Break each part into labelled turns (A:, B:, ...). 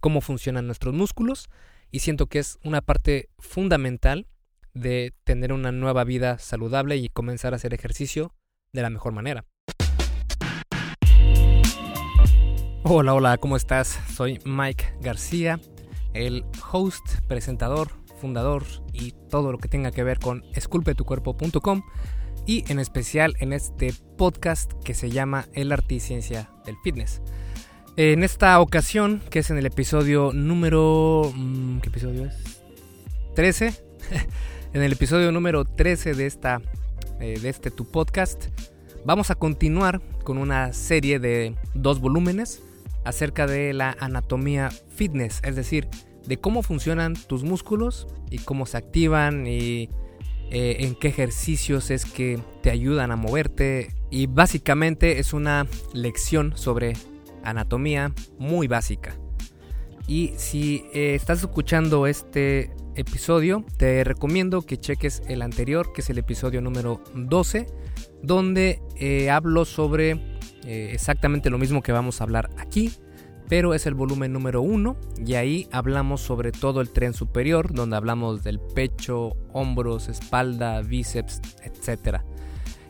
A: cómo funcionan nuestros músculos y siento que es una parte fundamental de tener una nueva vida saludable y comenzar a hacer ejercicio de la mejor manera. Hola, hola, ¿cómo estás? Soy Mike García, el host, presentador, fundador y todo lo que tenga que ver con esculpetucuerpo.com y en especial en este podcast que se llama El arte y ciencia del fitness. En esta ocasión, que es en el episodio número... Mm, ¿Qué episodio es? 13. en el episodio número 13 de, esta, eh, de este tu podcast, vamos a continuar con una serie de dos volúmenes acerca de la anatomía fitness, es decir, de cómo funcionan tus músculos y cómo se activan y eh, en qué ejercicios es que te ayudan a moverte. Y básicamente es una lección sobre anatomía muy básica. Y si eh, estás escuchando este episodio, te recomiendo que cheques el anterior, que es el episodio número 12, donde eh, hablo sobre exactamente lo mismo que vamos a hablar aquí, pero es el volumen número uno y ahí hablamos sobre todo el tren superior, donde hablamos del pecho, hombros, espalda, bíceps, etc.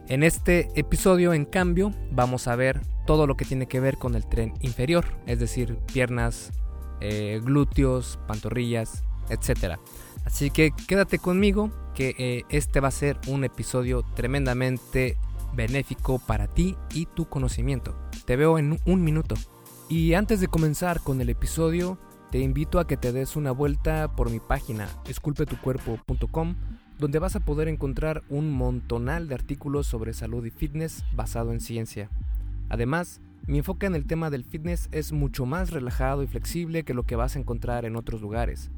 A: En este episodio, en cambio, vamos a ver todo lo que tiene que ver con el tren inferior, es decir, piernas, eh, glúteos, pantorrillas, etc. Así que quédate conmigo, que eh, este va a ser un episodio tremendamente benéfico para ti y tu conocimiento. Te veo en un minuto. Y antes de comenzar con el episodio, te invito a que te des una vuelta por mi página esculpetucuerpo.com, donde vas a poder encontrar un montonal de artículos sobre salud y fitness basado en ciencia. Además, mi enfoque en el tema del fitness es mucho más relajado y flexible que lo que vas a encontrar en otros lugares,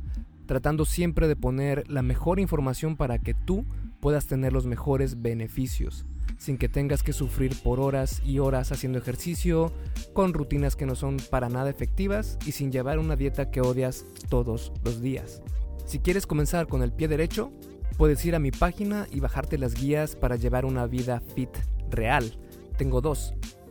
A: tratando siempre de poner la mejor información para que tú puedas tener los mejores beneficios sin que tengas que sufrir por horas y horas haciendo ejercicio, con rutinas que no son para nada efectivas y sin llevar una dieta que odias todos los días. Si quieres comenzar con el pie derecho, puedes ir a mi página y bajarte las guías para llevar una vida fit real. Tengo dos,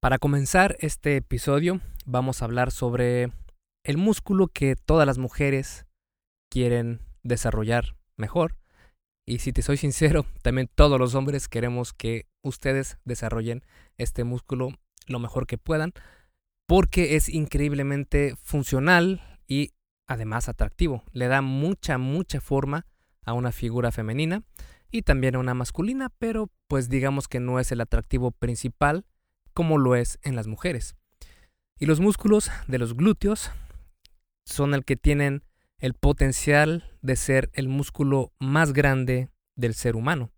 A: Para comenzar este episodio, vamos a hablar sobre el músculo que todas las mujeres quieren desarrollar mejor. Y si te soy sincero, también todos los hombres queremos que ustedes desarrollen este músculo lo mejor que puedan, porque es increíblemente funcional y además atractivo. Le da mucha, mucha forma a una figura femenina y también a una masculina, pero pues digamos que no es el atractivo principal como lo es en las mujeres. Y los músculos de los glúteos son el que tienen el potencial de ser el músculo más grande del ser humano.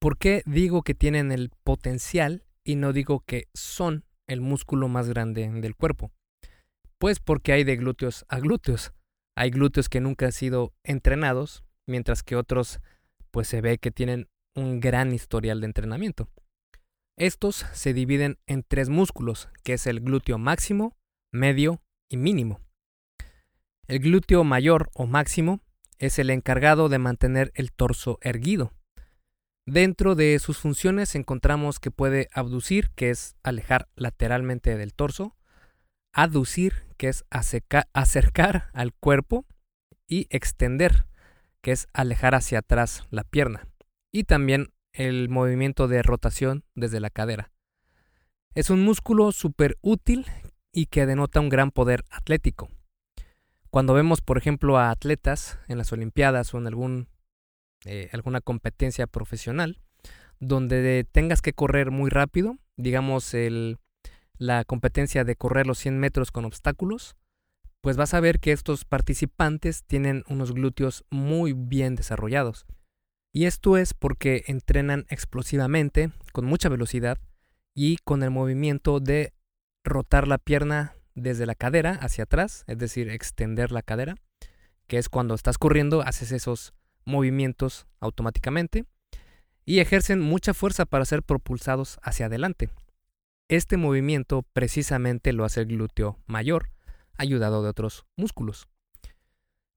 A: ¿Por qué digo que tienen el potencial y no digo que son el músculo más grande del cuerpo? Pues porque hay de glúteos a glúteos. Hay glúteos que nunca han sido entrenados, mientras que otros pues se ve que tienen un gran historial de entrenamiento. Estos se dividen en tres músculos, que es el glúteo máximo, medio y mínimo. El glúteo mayor o máximo es el encargado de mantener el torso erguido. Dentro de sus funciones encontramos que puede abducir, que es alejar lateralmente del torso, aducir, que es acercar al cuerpo, y extender, que es alejar hacia atrás la pierna, y también el movimiento de rotación desde la cadera. Es un músculo súper útil y que denota un gran poder atlético. Cuando vemos, por ejemplo, a atletas en las Olimpiadas o en algún, eh, alguna competencia profesional, donde tengas que correr muy rápido, digamos el, la competencia de correr los 100 metros con obstáculos, pues vas a ver que estos participantes tienen unos glúteos muy bien desarrollados. Y esto es porque entrenan explosivamente, con mucha velocidad y con el movimiento de rotar la pierna desde la cadera hacia atrás, es decir, extender la cadera, que es cuando estás corriendo, haces esos movimientos automáticamente y ejercen mucha fuerza para ser propulsados hacia adelante. Este movimiento precisamente lo hace el glúteo mayor, ayudado de otros músculos.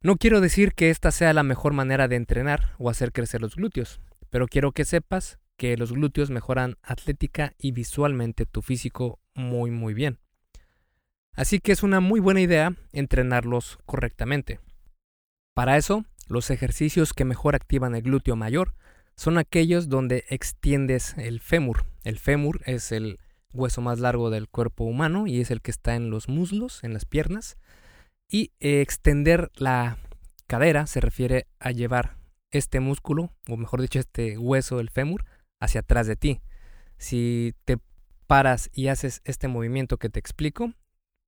A: No quiero decir que esta sea la mejor manera de entrenar o hacer crecer los glúteos, pero quiero que sepas que los glúteos mejoran atlética y visualmente tu físico muy muy bien. Así que es una muy buena idea entrenarlos correctamente. Para eso, los ejercicios que mejor activan el glúteo mayor son aquellos donde extiendes el fémur. El fémur es el hueso más largo del cuerpo humano y es el que está en los muslos, en las piernas. Y eh, extender la cadera se refiere a llevar este músculo, o mejor dicho, este hueso del fémur, hacia atrás de ti. Si te paras y haces este movimiento que te explico,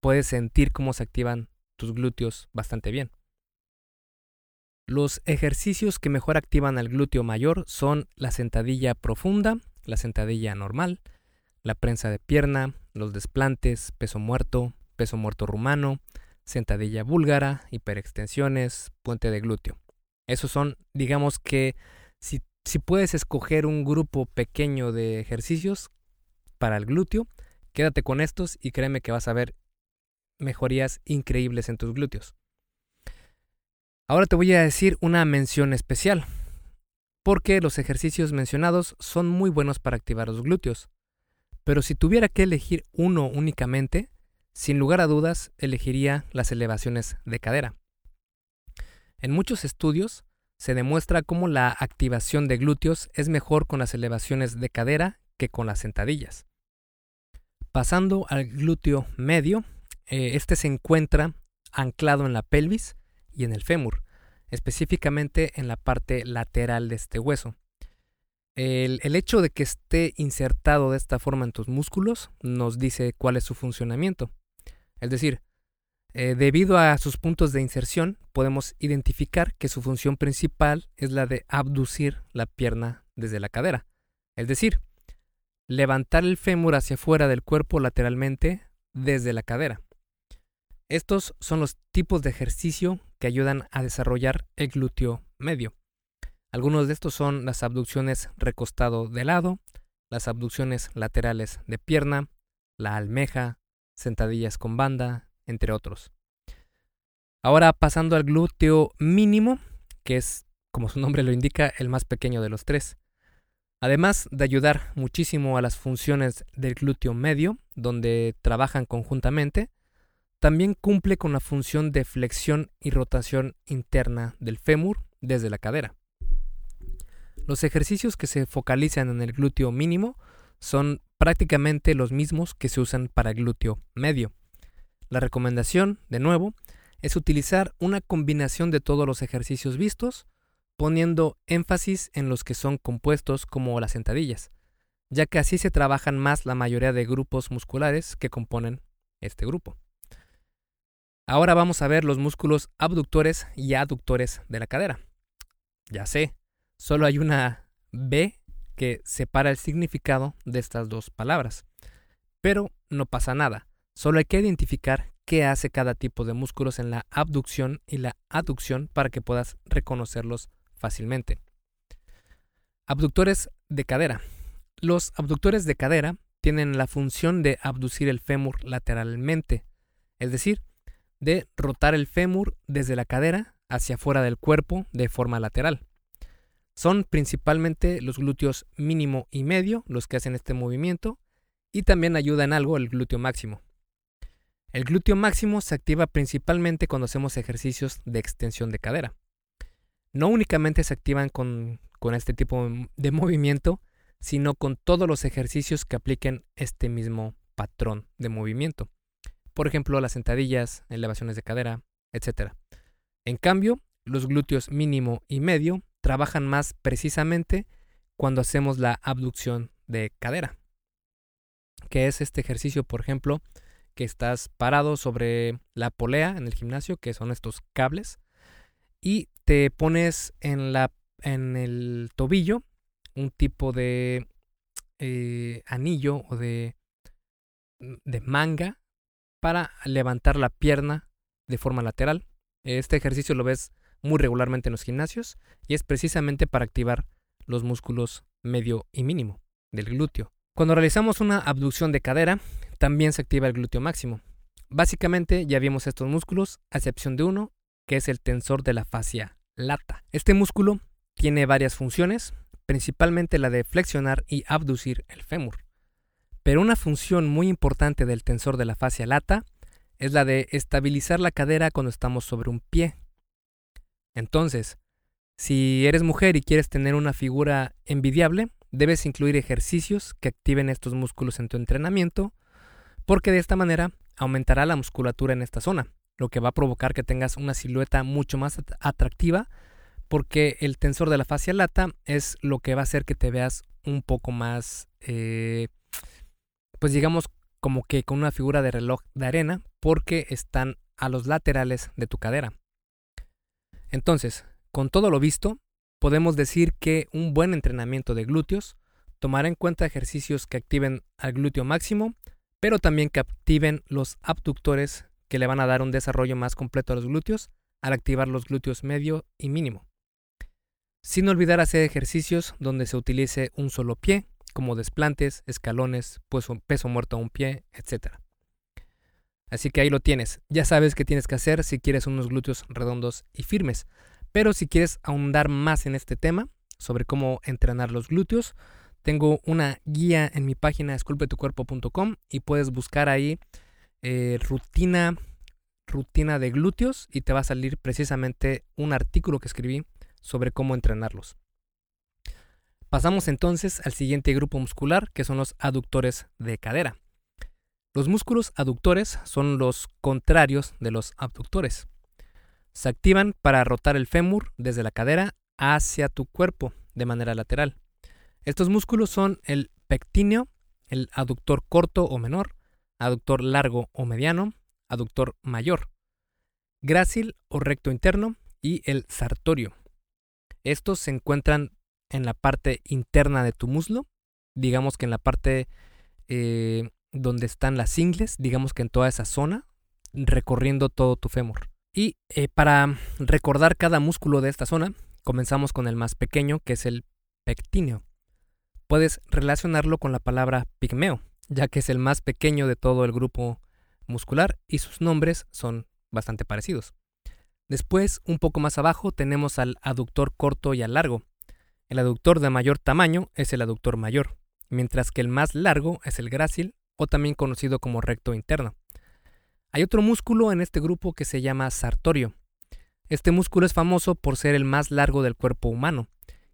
A: puedes sentir cómo se activan tus glúteos bastante bien. Los ejercicios que mejor activan al glúteo mayor son la sentadilla profunda, la sentadilla normal, la prensa de pierna, los desplantes, peso muerto, peso muerto rumano, sentadilla búlgara, hiperextensiones, puente de glúteo. Esos son, digamos que, si, si puedes escoger un grupo pequeño de ejercicios para el glúteo, quédate con estos y créeme que vas a ver mejorías increíbles en tus glúteos. Ahora te voy a decir una mención especial, porque los ejercicios mencionados son muy buenos para activar los glúteos. Pero si tuviera que elegir uno únicamente, sin lugar a dudas elegiría las elevaciones de cadera. En muchos estudios se demuestra cómo la activación de glúteos es mejor con las elevaciones de cadera que con las sentadillas. Pasando al glúteo medio, eh, este se encuentra anclado en la pelvis y en el fémur, específicamente en la parte lateral de este hueso. El, hecho de que esté insertado de esta forma en tus músculos nos dice cuál es su funcionamiento. Es decir, eh, debido a sus puntos de inserción, podemos identificar que su función principal es la de abducir la pierna desde la cadera. Es decir, levantar el fémur hacia afuera del cuerpo lateralmente desde la cadera. Estos son los tipos de ejercicio que ayudan a desarrollar el glúteo medio. Algunos de estos son las abducciones recostado de lado, las abducciones laterales de pierna, la almeja, sentadillas con banda, entre otros. Ahora pasando al glúteo mínimo, que es, como su nombre lo indica, el más pequeño de los tres. Además de ayudar muchísimo a las funciones del glúteo medio, donde trabajan conjuntamente, también cumple con la función de flexión y rotación interna del fémur desde la cadera. Los ejercicios que se focalizan en el glúteo mínimo son prácticamente los mismos que se usan para glúteo medio. La recomendación, de nuevo, es utilizar una combinación de todos los ejercicios vistos, poniendo énfasis en los que son compuestos como las sentadillas, ya que así se trabajan más la mayoría de grupos musculares que componen este grupo. Ahora vamos a ver los músculos abductores y aductores de la cadera. Ya sé, Solo hay una B que separa el significado de estas dos palabras. Pero no pasa nada. Solo hay que identificar qué hace cada tipo de músculos en la abducción y la aducción para que puedas reconocerlos fácilmente. Abductores de cadera. Los abductores de cadera tienen la función de abducir el fémur lateralmente, es decir, de rotar el fémur desde la cadera hacia fuera del cuerpo de forma lateral. Son principalmente los glúteos mínimo y medio los que hacen este movimiento y también ayuda en algo el glúteo máximo. El glúteo máximo se activa principalmente cuando hacemos ejercicios de extensión de cadera. No únicamente se activan con, con este tipo de movimiento, sino con todos los ejercicios que apliquen este mismo patrón de movimiento. Por ejemplo, las sentadillas, elevaciones de cadera, etc. En cambio, los glúteos mínimo y medio trabajan más precisamente cuando hacemos la abducción de cadera, que es este ejercicio, por ejemplo, que estás parado sobre la polea en el gimnasio, que son estos cables, y te pones en, la, en el tobillo un tipo de eh, anillo o de, de manga para levantar la pierna de forma lateral. Este ejercicio lo ves muy regularmente en los gimnasios y es precisamente para activar los músculos medio y mínimo del glúteo. Cuando realizamos una abducción de cadera, también se activa el glúteo máximo. Básicamente ya vimos estos músculos, a excepción de uno, que es el tensor de la fascia lata. Este músculo tiene varias funciones, principalmente la de flexionar y abducir el fémur. Pero una función muy importante del tensor de la fascia lata es la de estabilizar la cadera cuando estamos sobre un pie. Entonces, si eres mujer y quieres tener una figura envidiable, debes incluir ejercicios que activen estos músculos en tu entrenamiento, porque de esta manera aumentará la musculatura en esta zona, lo que va a provocar que tengas una silueta mucho más atractiva, porque el tensor de la fascia lata es lo que va a hacer que te veas un poco más, eh, pues digamos, como que con una figura de reloj de arena, porque están a los laterales de tu cadera. Entonces, con todo lo visto, podemos decir que un buen entrenamiento de glúteos tomará en cuenta ejercicios que activen al glúteo máximo, pero también que activen los abductores que le van a dar un desarrollo más completo a los glúteos al activar los glúteos medio y mínimo. Sin olvidar hacer ejercicios donde se utilice un solo pie, como desplantes, escalones, pues peso muerto a un pie, etc. Así que ahí lo tienes. Ya sabes qué tienes que hacer si quieres unos glúteos redondos y firmes. Pero si quieres ahondar más en este tema, sobre cómo entrenar los glúteos, tengo una guía en mi página esculpetucuerpo.com y puedes buscar ahí eh, rutina, rutina de glúteos y te va a salir precisamente un artículo que escribí sobre cómo entrenarlos. Pasamos entonces al siguiente grupo muscular, que son los aductores de cadera. Los músculos aductores son los contrarios de los abductores. Se activan para rotar el fémur desde la cadera hacia tu cuerpo de manera lateral. Estos músculos son el pectíneo, el aductor corto o menor, aductor largo o mediano, aductor mayor, grácil o recto interno y el sartorio. Estos se encuentran en la parte interna de tu muslo, digamos que en la parte eh, donde están las ingles, digamos que en toda esa zona, recorriendo todo tu fémur. Y eh, para recordar cada músculo de esta zona, comenzamos con el más pequeño, que es el pectíneo. Puedes relacionarlo con la palabra pigmeo, ya que es el más pequeño de todo el grupo muscular y sus nombres son bastante parecidos. Después, un poco más abajo, tenemos al aductor corto y al largo. El aductor de mayor tamaño es el aductor mayor, mientras que el más largo es el grácil o también conocido como recto interno. Hay otro músculo en este grupo que se llama sartorio. Este músculo es famoso por ser el más largo del cuerpo humano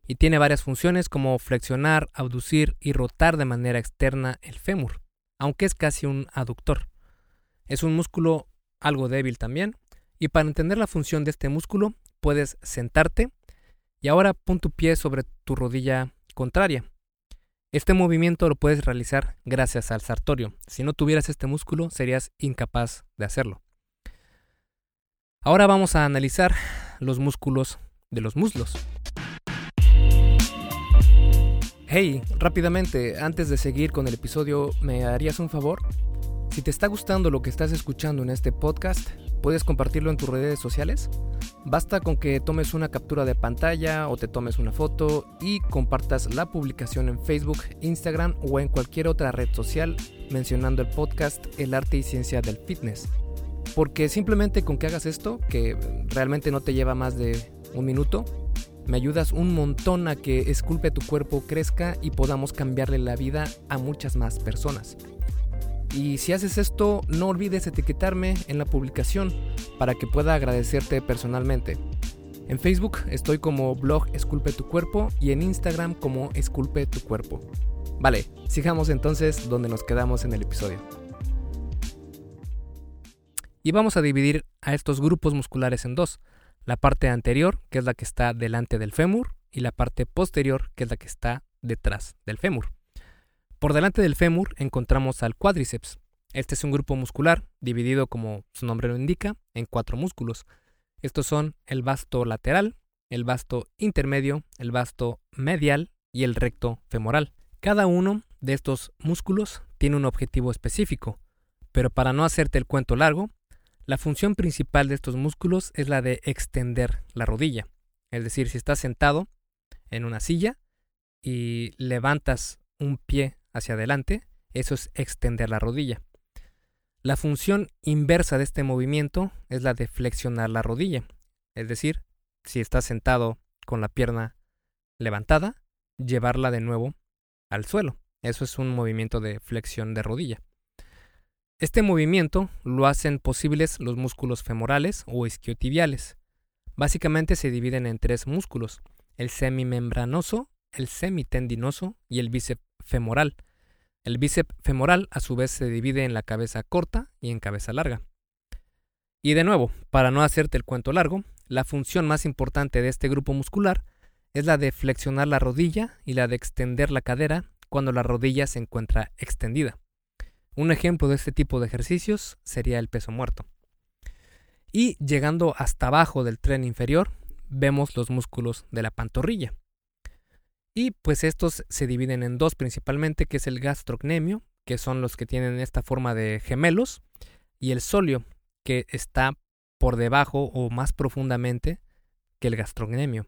A: y tiene varias funciones como flexionar, abducir y rotar de manera externa el fémur, aunque es casi un aductor. Es un músculo algo débil también, y para entender la función de este músculo puedes sentarte y ahora pon tu pie sobre tu rodilla contraria este movimiento lo puedes realizar gracias al sartorio. Si no tuvieras este músculo, serías incapaz de hacerlo. Ahora vamos a analizar los músculos de los muslos. Hey, rápidamente, antes de seguir con el episodio, ¿me harías un favor? Si te está gustando lo que estás escuchando en este podcast, ¿puedes compartirlo en tus redes sociales? Basta con que tomes una captura de pantalla o te tomes una foto y compartas la publicación en Facebook, Instagram o en cualquier otra red social mencionando el podcast El arte y ciencia del fitness. Porque simplemente con que hagas esto, que realmente no te lleva más de un minuto, me ayudas un montón a que Esculpe tu cuerpo crezca y podamos cambiarle la vida a muchas más personas. Y si haces esto, no olvides etiquetarme en la publicación para que pueda agradecerte personalmente. En Facebook estoy como blog Esculpe tu cuerpo y en Instagram como Esculpe tu cuerpo. Vale, sigamos entonces donde nos quedamos en el episodio. Y vamos a dividir a estos grupos musculares en dos. La parte anterior, que es la que está delante del fémur, y la parte posterior, que es la que está detrás del fémur. Por delante del fémur encontramos al cuádriceps. Este es un grupo muscular dividido, como su nombre lo indica, en cuatro músculos. Estos son el vasto lateral, el vasto intermedio, el vasto medial y el recto femoral. Cada uno de estos músculos tiene un objetivo específico. Pero para no hacerte el cuento largo, la función principal de estos músculos es la de extender la rodilla. Es decir, si estás sentado en una silla y levantas un pie hacia adelante, eso es extender la rodilla. La función inversa de este movimiento es la de flexionar la rodilla. Es decir, si estás sentado con la pierna levantada, llevarla de nuevo al suelo. Eso es un movimiento de flexión de rodilla. Este movimiento lo hacen posibles los músculos femorales o isquiotibiales. Básicamente se dividen en tres músculos, el semimembranoso, el semitendinoso y el bíceps femoral. El bíceps femoral a su vez se divide en la cabeza corta y en cabeza larga. Y de nuevo, para no hacerte el cuento largo, la función más importante de este grupo muscular es la de flexionar la rodilla y la de extender la cadera cuando la rodilla se encuentra extendida. Un ejemplo de este tipo de ejercicios sería el peso muerto. Y llegando hasta abajo del tren inferior, vemos los músculos de la pantorrilla. Y pues estos se dividen en dos principalmente, que es el gastrocnemio, que son los que tienen esta forma de gemelos, y el solio, que está por debajo o más profundamente que el gastrocnemio.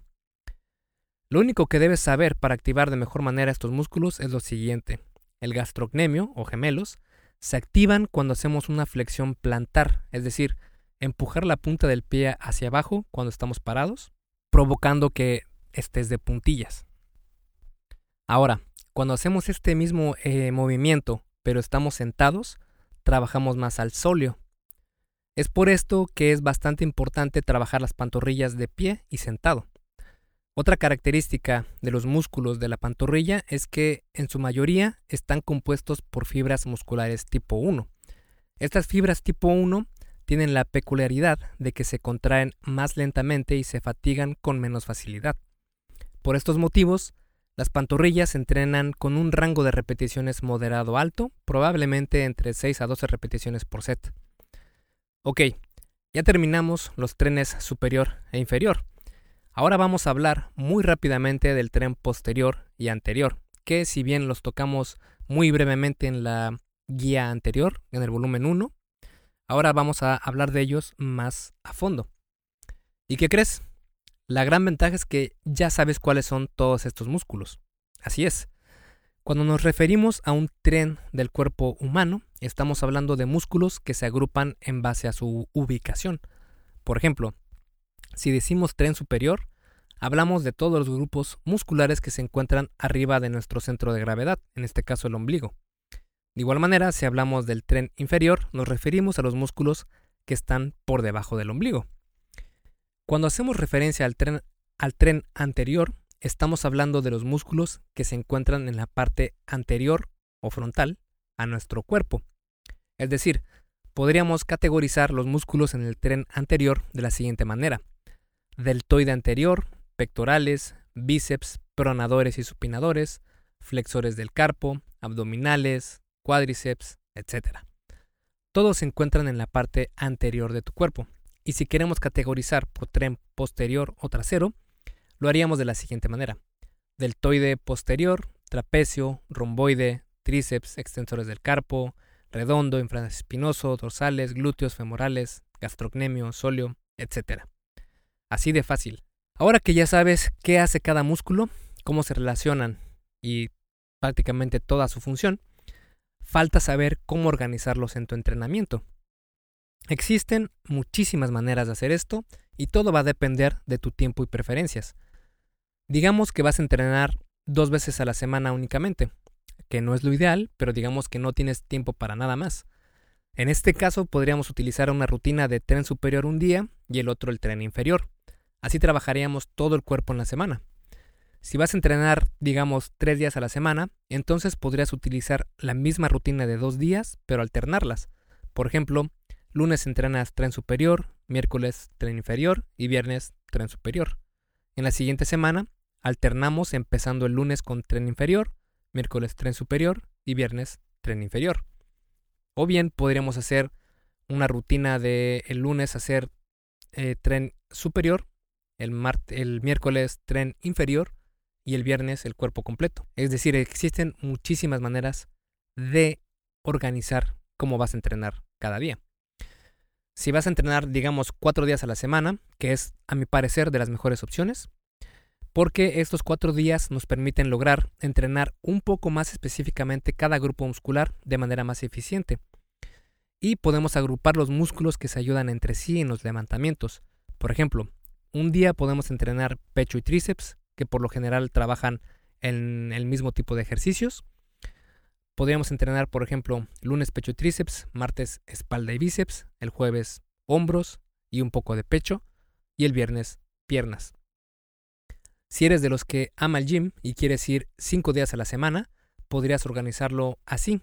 A: Lo único que debes saber para activar de mejor manera estos músculos es lo siguiente. El gastrocnemio o gemelos se activan cuando hacemos una flexión plantar, es decir, empujar la punta del pie hacia abajo cuando estamos parados, provocando que estés de puntillas. Ahora, cuando hacemos este mismo eh, movimiento, pero estamos sentados, trabajamos más al sóleo. Es por esto que es bastante importante trabajar las pantorrillas de pie y sentado. Otra característica de los músculos de la pantorrilla es que en su mayoría están compuestos por fibras musculares tipo 1. Estas fibras tipo 1 tienen la peculiaridad de que se contraen más lentamente y se fatigan con menos facilidad. Por estos motivos, las pantorrillas entrenan con un rango de repeticiones moderado alto, probablemente entre 6 a 12 repeticiones por set. Ok, ya terminamos los trenes superior e inferior. Ahora vamos a hablar muy rápidamente del tren posterior y anterior, que si bien los tocamos muy brevemente en la guía anterior, en el volumen 1, ahora vamos a hablar de ellos más a fondo. ¿Y qué crees? La gran ventaja es que ya sabes cuáles son todos estos músculos. Así es. Cuando nos referimos a un tren del cuerpo humano, estamos hablando de músculos que se agrupan en base a su ubicación. Por ejemplo, si decimos tren superior, hablamos de todos los grupos musculares que se encuentran arriba de nuestro centro de gravedad, en este caso el ombligo. De igual manera, si hablamos del tren inferior, nos referimos a los músculos que están por debajo del ombligo. Cuando hacemos referencia al tren, al tren anterior, estamos hablando de los músculos que se encuentran en la parte anterior o frontal a nuestro cuerpo. Es decir, podríamos categorizar los músculos en el tren anterior de la siguiente manera deltoide anterior, pectorales, bíceps, pronadores y supinadores, flexores del carpo, abdominales, cuádriceps, etc. Todos se encuentran en la parte anterior de tu cuerpo. Y si queremos categorizar por tren posterior o trasero, lo haríamos de la siguiente manera. Deltoide posterior, trapecio, romboide, tríceps, extensores del carpo, redondo, infraespinoso, dorsales, glúteos femorales, gastrocnemio, sóleo, etc. Así de fácil. Ahora que ya sabes qué hace cada músculo, cómo se relacionan y prácticamente toda su función, falta saber cómo organizarlos en tu entrenamiento. Existen muchísimas maneras de hacer esto y todo va a depender de tu tiempo y preferencias. Digamos que vas a entrenar dos veces a la semana únicamente, que no es lo ideal, pero digamos que no tienes tiempo para nada más. En este caso podríamos utilizar una rutina de tren superior un día y el otro el tren inferior. Así trabajaríamos todo el cuerpo en la semana. Si vas a entrenar, digamos, tres días a la semana, entonces podrías utilizar la misma rutina de dos días, pero alternarlas. Por ejemplo, lunes entrenas tren superior, miércoles tren inferior y viernes tren superior. En la siguiente semana, alternamos empezando el lunes con tren inferior, miércoles tren superior y viernes tren inferior. O bien podríamos hacer una rutina de el lunes hacer eh, tren superior el, el miércoles tren inferior y el viernes el cuerpo completo. Es decir, existen muchísimas maneras de organizar cómo vas a entrenar cada día. Si vas a entrenar, digamos, cuatro días a la semana, que es, a mi parecer, de las mejores opciones, porque estos cuatro días nos permiten lograr entrenar un poco más específicamente cada grupo muscular de manera más eficiente. Y podemos agrupar los músculos que se ayudan entre sí en los levantamientos. Por ejemplo, un día podemos entrenar pecho y tríceps, que por lo general trabajan en el mismo tipo de ejercicios. Podríamos entrenar, por ejemplo, lunes pecho y tríceps, martes espalda y bíceps, el jueves hombros y un poco de pecho, y el viernes piernas. Si eres de los que ama el gym y quieres ir cinco días a la semana, podrías organizarlo así.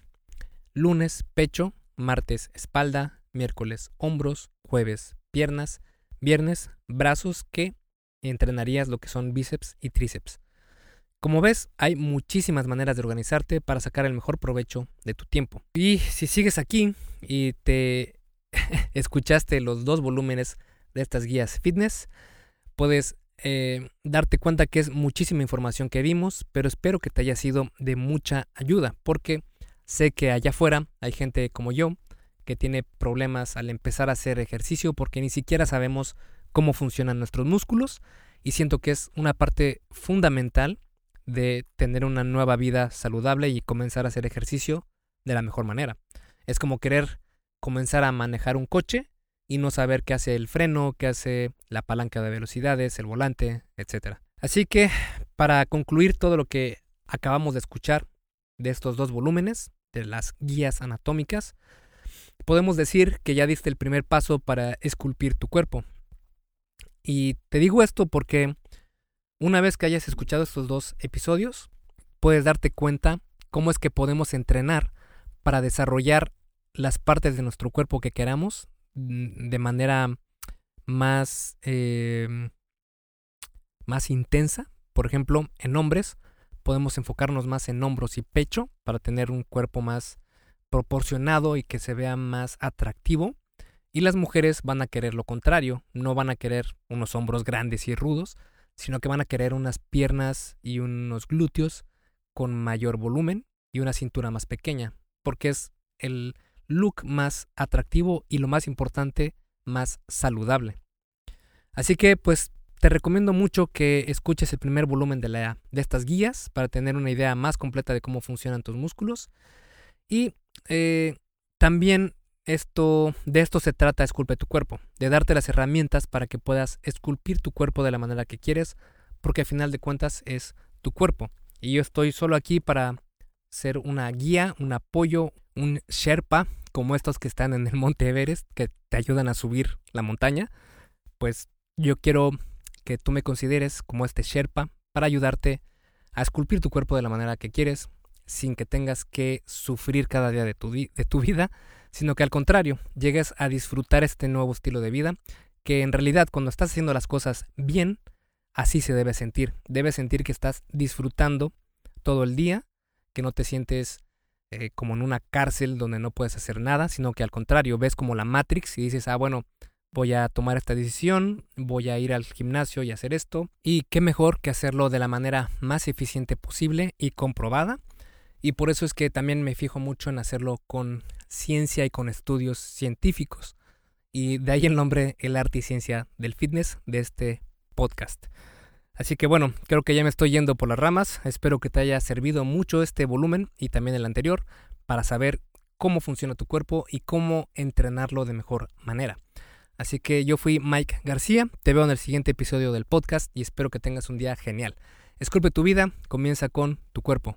A: Lunes pecho, martes espalda, miércoles hombros, jueves piernas, viernes brazos que entrenarías lo que son bíceps y tríceps. Como ves, hay muchísimas maneras de organizarte para sacar el mejor provecho de tu tiempo. Y si sigues aquí y te escuchaste los dos volúmenes de estas guías fitness, puedes eh, darte cuenta que es muchísima información que vimos, pero espero que te haya sido de mucha ayuda, porque sé que allá afuera hay gente como yo que tiene problemas al empezar a hacer ejercicio porque ni siquiera sabemos cómo funcionan nuestros músculos y siento que es una parte fundamental de tener una nueva vida saludable y comenzar a hacer ejercicio de la mejor manera. Es como querer comenzar a manejar un coche y no saber qué hace el freno, qué hace la palanca de velocidades, el volante, etc. Así que, para concluir todo lo que acabamos de escuchar de estos dos volúmenes, de las guías anatómicas, podemos decir que ya diste el primer paso para esculpir tu cuerpo. Y te digo esto porque una vez que hayas escuchado estos dos episodios, puedes darte cuenta cómo es que podemos entrenar para desarrollar las partes de nuestro cuerpo que queramos mm, de manera más, em, más intensa. Por ejemplo, en hombres podemos enfocarnos más en hombros y pecho para tener un cuerpo más proporcionado y que se vea más atractivo. Y las mujeres van a querer lo contrario, no van a querer unos hombros grandes y rudos, sino que van a querer unas piernas y unos glúteos con mayor volumen y una cintura más pequeña, porque es el look más atractivo y lo más importante, más saludable. Así que pues te recomiendo mucho que escuches el primer volumen de, la, de estas guías para tener una idea más completa de cómo funcionan tus músculos. Y eh, también esto, de esto se trata Esculpe tu cuerpo, de darte las herramientas para que puedas esculpir tu cuerpo de la manera que quieres, porque al final de cuentas es tu cuerpo. Y yo estoy solo aquí para ser una guía, un apoyo, un Sherpa, como estos que están en el Monte Everest, que te ayudan a subir la montaña. Pues yo quiero que tú me consideres como este Sherpa para ayudarte a esculpir tu cuerpo de la manera que quieres, sin que tengas que sufrir cada día de tu, de tu vida sino que al contrario, llegues a disfrutar este nuevo estilo de vida, que en realidad cuando estás haciendo las cosas bien, así se debe sentir. Debes sentir que estás disfrutando todo el día, que no te sientes eh, como en una cárcel donde no puedes hacer nada, sino que al contrario, ves como la Matrix y dices, ah, bueno, voy a tomar esta decisión, voy a ir al gimnasio y hacer esto. Y qué mejor que hacerlo de la manera más eficiente posible y comprobada. Y por eso es que también me fijo mucho en hacerlo con ciencia y con estudios científicos. Y de ahí el nombre El arte y ciencia del fitness de este podcast. Así que bueno, creo que ya me estoy yendo por las ramas. Espero que te haya servido mucho este volumen y también el anterior para saber cómo funciona tu cuerpo y cómo entrenarlo de mejor manera. Así que yo fui Mike García, te veo en el siguiente episodio del podcast y espero que tengas un día genial. Esculpe tu vida, comienza con tu cuerpo.